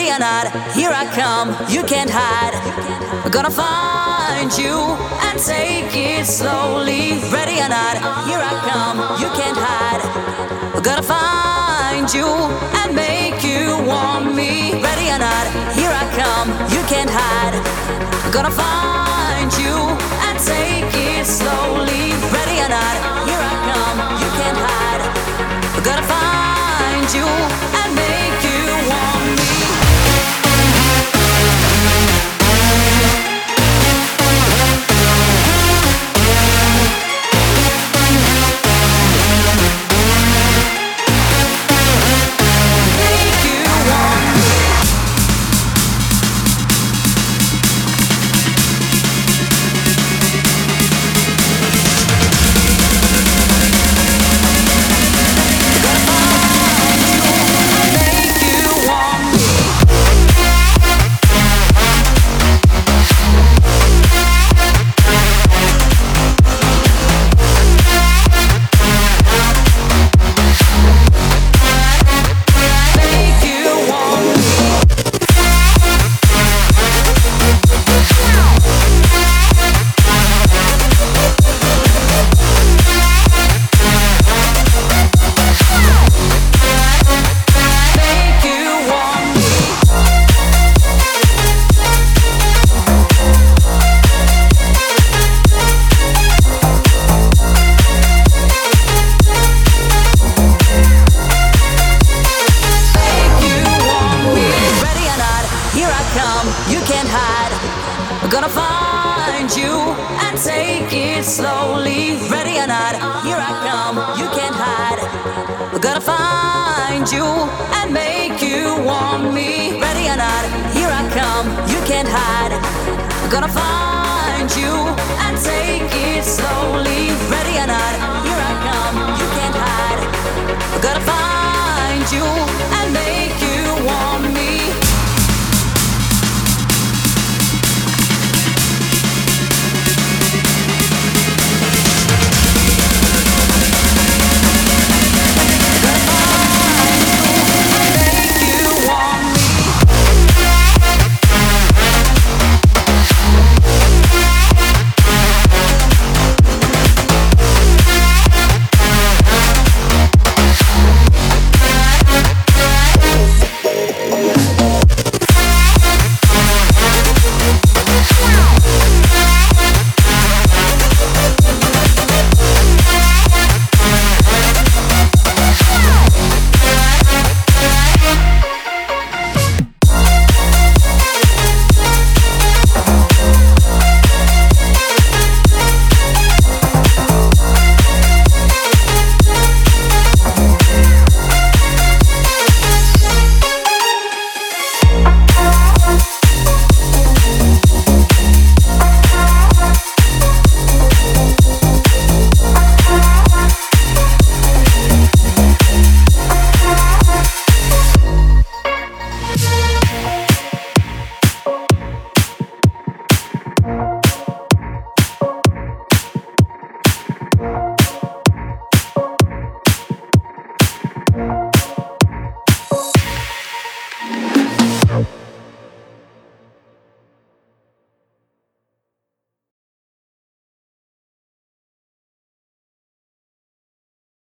Ready or not, here I come. You can't hide. I'm gonna find you and take it slowly. Ready or not, here I come. You can't hide. I'm gonna find you and make you want me. Ready or not, here I come. You can't hide. I'm gonna find can't hide. We're gonna find you and take it slowly. Ready or not, here I come. You can't hide. We're gonna find you and make you want me. Ready or not, here I come. You can't hide. We're gonna find you and take it slowly. Ready or not, here I come. You can't hide. We're gonna find you.